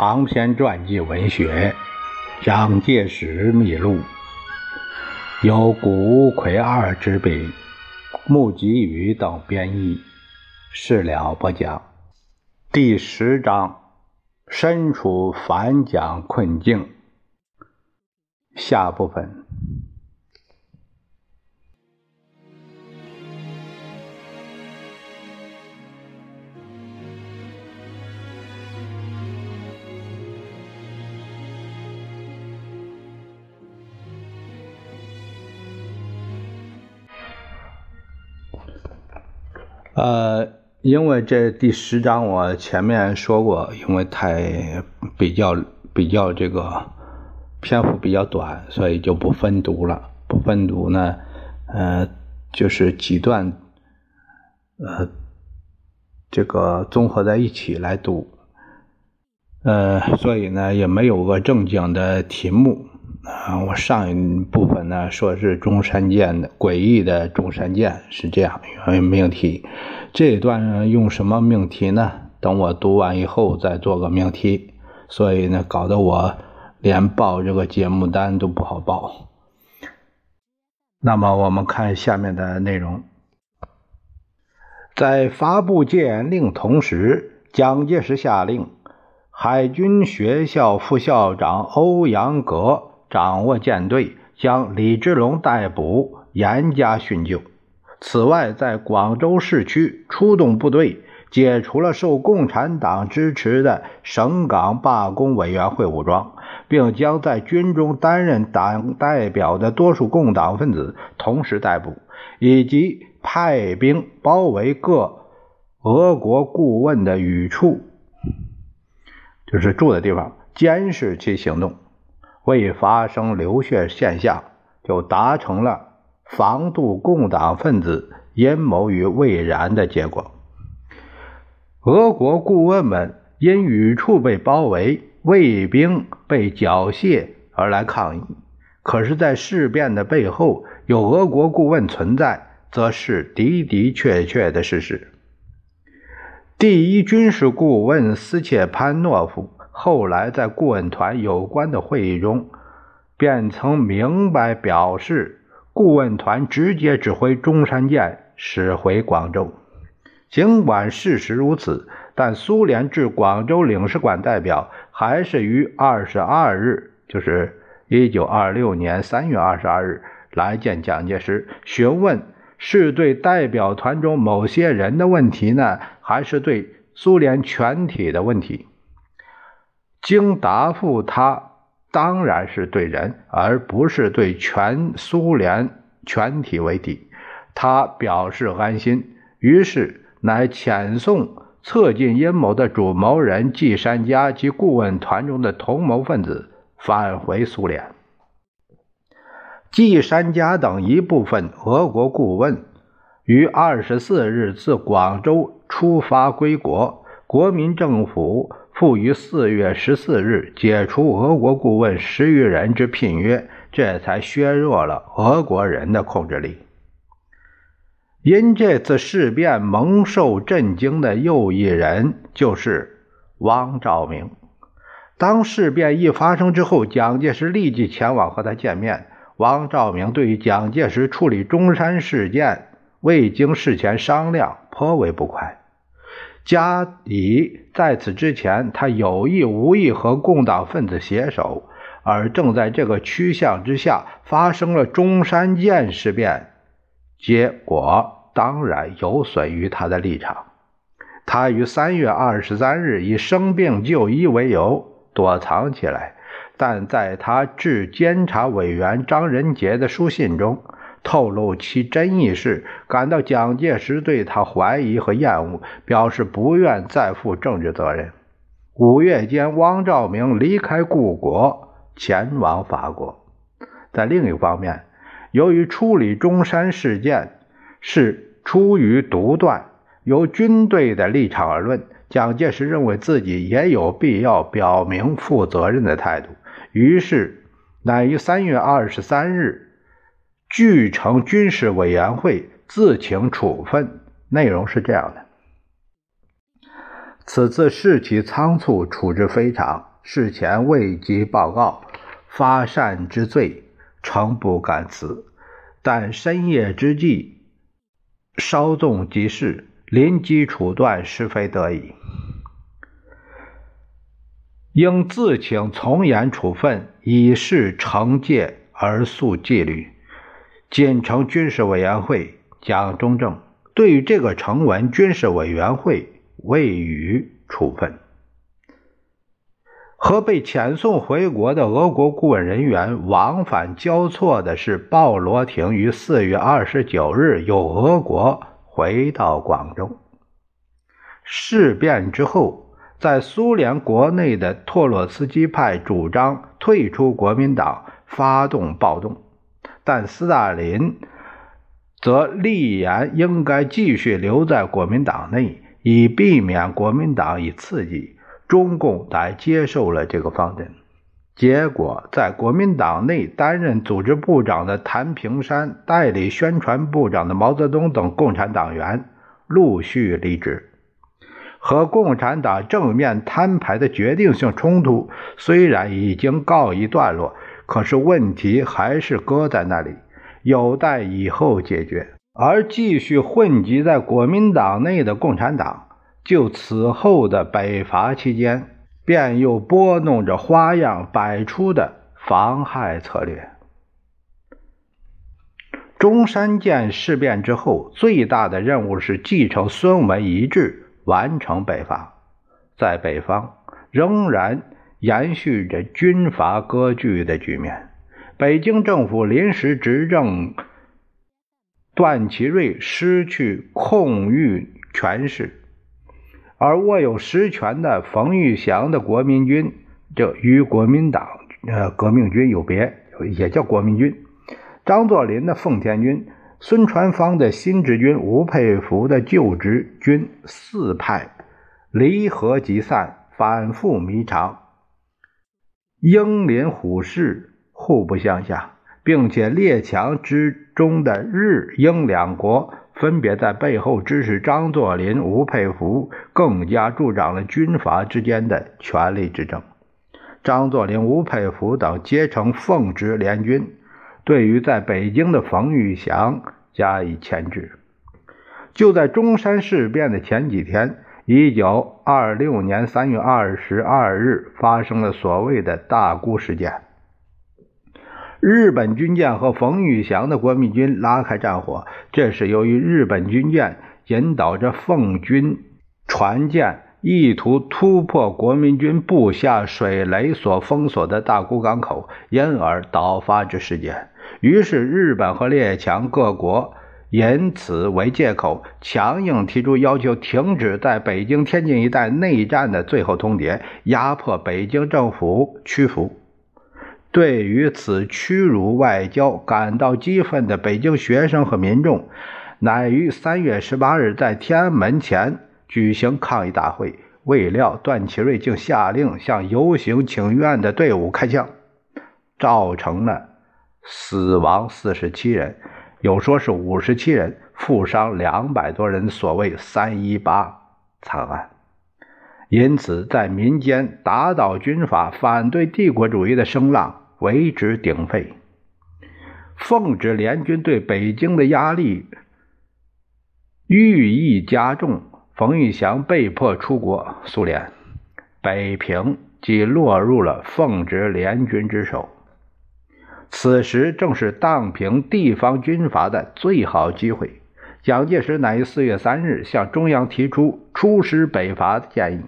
长篇传记文学《蒋介石秘录》，由谷葵二之笔，木吉宇等编译，事了不讲。第十章：身处反蒋困境。下部分。呃，因为这第十章我前面说过，因为太比较比较这个篇幅比较短，所以就不分读了。不分读呢，呃，就是几段，呃，这个综合在一起来读，呃，所以呢也没有个正经的题目。啊，我上一部分呢说是中山舰的诡异的中山舰是这样命题，这一段用什么命题呢？等我读完以后再做个命题。所以呢，搞得我连报这个节目单都不好报。那么我们看下面的内容，在发布戒严令同时，蒋介石下令海军学校副校长欧阳格。掌握舰队，将李之龙逮捕，严加训救。此外，在广州市区出动部队，解除了受共产党支持的省港罢工委员会武装，并将在军中担任党代表的多数共党分子同时逮捕，以及派兵包围各俄国顾问的语处，就是住的地方，监视其行动。未发生流血现象，就达成了防堵共党分子阴谋于未然的结果。俄国顾问们因语处被包围，卫兵被缴械而来抗议。可是，在事变的背后有俄国顾问存在，则是的的确确的事实。第一军事顾问斯切潘诺夫。后来在顾问团有关的会议中，便曾明白表示，顾问团直接指挥中山舰驶回广州。尽管事实如此，但苏联驻广州领事馆代表还是于二十二日，就是一九二六年三月二十二日来见蒋介石，询问是对代表团中某些人的问题呢，还是对苏联全体的问题？经答复，他当然是对人，而不是对全苏联全体为敌。他表示安心，于是乃遣送策进阴谋的主谋人季山家及顾问团中的同谋分子返回苏联。季山家等一部分俄国顾问于二十四日自广州出发归国，国民政府。复于四月十四日解除俄国顾问十余人之聘约，这才削弱了俄国人的控制力。因这次事变蒙受震惊的又一人就是汪兆铭。当事变一发生之后，蒋介石立即前往和他见面。汪兆铭对于蒋介石处理中山事件未经事前商量，颇为不快。加以在此之前，他有意无意和共党分子携手，而正在这个趋向之下发生了中山舰事变，结果当然有损于他的立场。他于三月二十三日以生病就医为由躲藏起来，但在他致监察委员张仁杰的书信中。透露其真意是感到蒋介石对他怀疑和厌恶，表示不愿再负政治责任。五月间，汪兆铭离开故国，前往法国。在另一方面，由于处理中山事件是出于独断，由军队的立场而论，蒋介石认为自己也有必要表明负责任的态度，于是乃于三月二十三日。据城军事委员会自请处分，内容是这样的：此次事起仓促，处置非常，事前未及报告，发善之罪，诚不敢辞。但深夜之际，稍纵即逝，临机处断，实非得已。应自请从严处分，以示惩戒而肃纪律。锦城军事委员会蒋中正对于这个成文，军事委员会未予处分。和被遣送回国的俄国顾问人员往返交错的是，鲍罗廷于四月二十九日由俄国回到广州。事变之后。在苏联国内的托洛茨基派主张退出国民党，发动暴动，但斯大林则立言应该继续留在国民党内，以避免国民党以刺激。中共来接受了这个方针。结果，在国民党内担任组织部长的谭平山、代理宣传部长的毛泽东等共产党员陆续离职。和共产党正面摊牌的决定性冲突虽然已经告一段落，可是问题还是搁在那里，有待以后解决。而继续混迹在国民党内的共产党，就此后的北伐期间，便又拨弄着花样百出的防害策略。中山舰事变之后，最大的任务是继承孙文遗志。完成北伐，在北方仍然延续着军阀割据的局面。北京政府临时执政段祺瑞失去控御权势，而握有实权的冯玉祥的国民军，这与国民党呃革命军有别，也叫国民军。张作霖的奉天军。孙传芳的新直军、吴佩孚的旧直军四派离合即散，反复弥长，鹰林虎视，互不相下，并且列强之中的日英两国分别在背后支持张作霖、吴佩孚，更加助长了军阀之间的权力之争。张作霖、吴佩孚等结成奉直联军。对于在北京的冯玉祥加以牵制。就在中山事变的前几天，一九二六年三月二十二日发生了所谓的大沽事件。日本军舰和冯玉祥的国民军拉开战火，这是由于日本军舰引导着奉军船舰。意图突破国民军布下水雷所封锁的大沽港口，因而导发之事件。于是，日本和列强各国以此为借口，强硬提出要求，停止在北京、天津一带内战的最后通牒，压迫北京政府屈服。对于此屈辱外交感到激愤的北京学生和民众，乃于三月十八日在天安门前。举行抗议大会，未料段祺瑞竟下令向游行请愿的队伍开枪，造成了死亡四十七人，有说是五十七人，负伤两百多人，所谓“三一八惨案”。因此，在民间打倒军阀、反对帝国主义的声浪为之鼎沸。奉旨联军对北京的压力愈益加重。冯玉祥被迫出国苏联，北平即落入了奉直联军之手。此时正是荡平地方军阀的最好机会。蒋介石乃于四月三日向中央提出出师北伐的建议。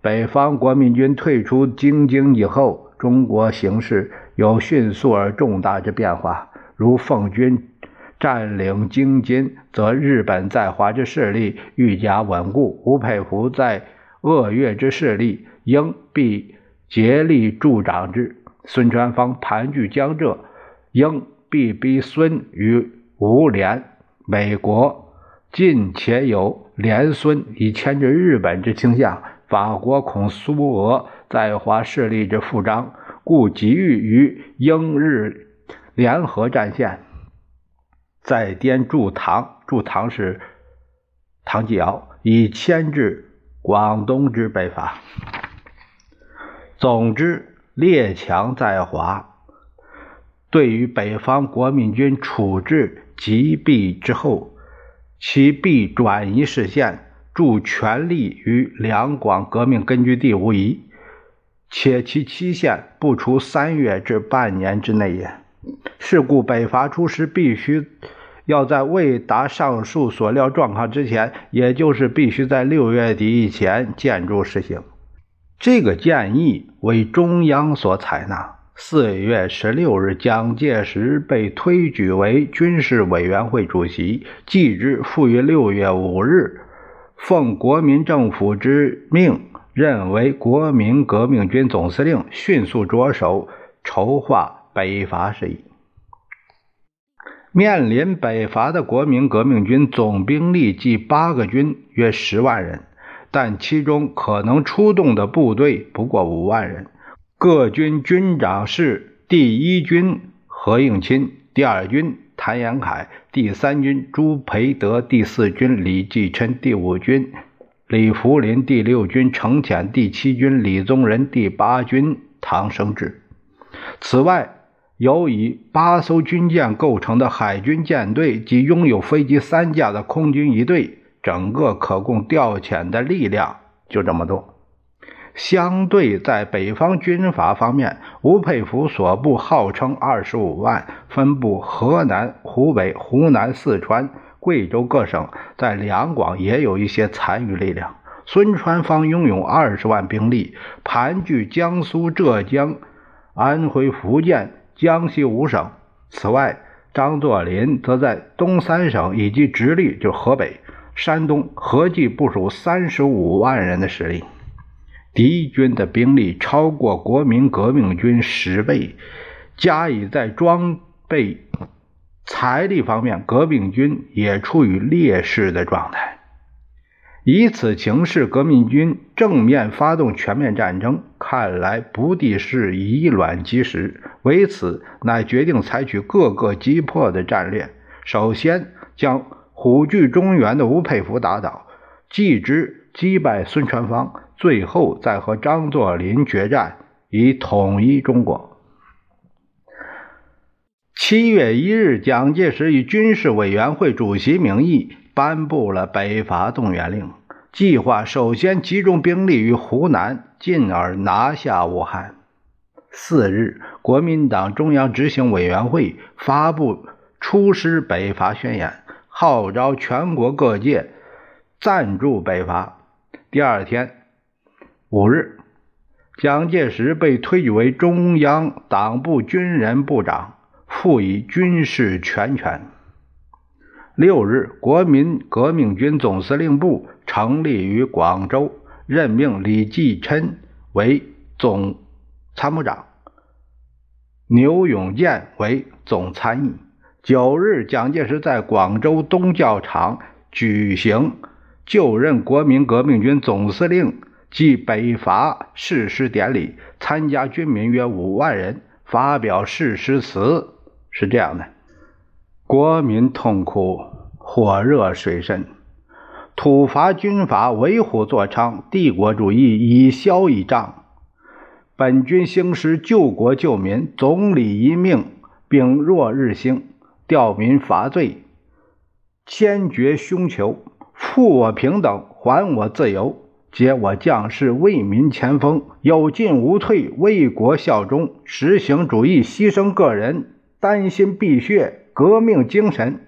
北方国民军退出京津以后，中国形势有迅速而重大之变化，如奉军。占领京津，则日本在华之势力愈加稳固。吴佩孚在鄂粤之势力，应必竭力助长之。孙传芳盘踞江浙，应必逼孙与吴联。美国近且有联孙以牵制日本之倾向。法国恐苏俄在华势力之复张，故急于于英日联合战线。在滇驻唐，驻唐是唐继尧，以牵制广东之北伐。总之，列强在华，对于北方国民军处置击毙之后，其必转移视线，注全力于两广革命根据地无疑，且其期限不出三月至半年之内也。是故，北伐出师必须。要在未达上述所料状况之前，也就是必须在六月底以前建筑实行。这个建议为中央所采纳。四月十六日，蒋介石被推举为军事委员会主席，继之复于六月五日，奉国民政府之命，任为国民革命军总司令，迅速着手筹划北伐事宜。面临北伐的国民革命军总兵力计八个军，约十万人，但其中可能出动的部队不过五万人。各军军长是：第一军何应钦，第二军谭延闿，第三军朱培德，第四军李继琛，第五军李福林，第六军程潜，第七军李宗仁，第八军唐生智。此外。由以八艘军舰构成的海军舰队及拥有飞机三架的空军一队，整个可供调遣的力量就这么多。相对在北方军阀方面，吴佩孚所部号称二十五万，分布河南、湖北、湖南、四川、贵州各省，在两广也有一些残余力量。孙传芳拥有二十万兵力，盘踞江苏、浙江、安徽、福建。江西五省，此外，张作霖则在东三省以及直隶（就河北、山东）合计部署三十五万人的实力。敌军的兵力超过国民革命军十倍，加以在装备、财力方面，革命军也处于劣势的状态。以此情势，革命军正面发动全面战争，看来不地是以卵击石。为此，乃决定采取各个击破的战略。首先将虎踞中原的吴佩孚打倒，继之击败孙传芳，最后再和张作霖决战，以统一中国。七月一日，蒋介石以军事委员会主席名义。颁布了北伐动员令，计划首先集中兵力于湖南，进而拿下武汉。四日，国民党中央执行委员会发布出师北伐宣言，号召全国各界赞助北伐。第二天，五日，蒋介石被推举为中央党部军人部长，赋予军事全权。六日，国民革命军总司令部成立于广州，任命李继琛为总参谋长，牛永健为总参议。九日，蒋介石在广州东教场举行就任国民革命军总司令暨北伐誓师典礼，参加军民约五万人，发表誓师词，是这样的。国民痛苦，火热水深，土伐军阀为虎作伥，帝国主义以消以仗。本军兴师救国救民，总理一命，并若日兴，吊民伐罪，坚决凶囚，复我平等，还我自由，皆我将士为民前锋，有进无退，为国效忠，实行主义，牺牲个人，丹心碧血。革命精神，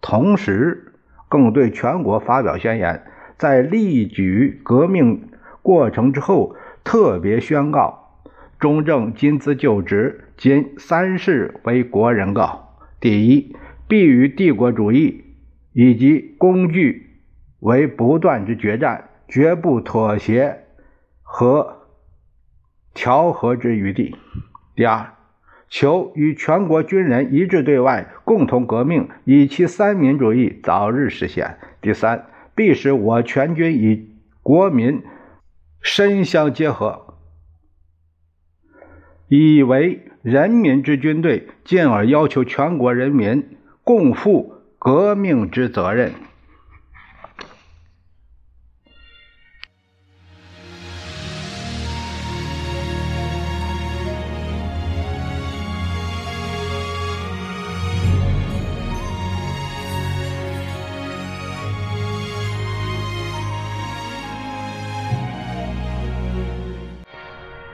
同时更对全国发表宣言，在力举革命过程之后，特别宣告：中正今自就职，今三世为国人告：第一，必与帝国主义以及工具为不断之决战，绝不妥协和调和之余地；第二。求与全国军人一致对外，共同革命，以其三民主义早日实现。第三，必使我全军与国民深相结合，以为人民之军队，进而要求全国人民共负革命之责任。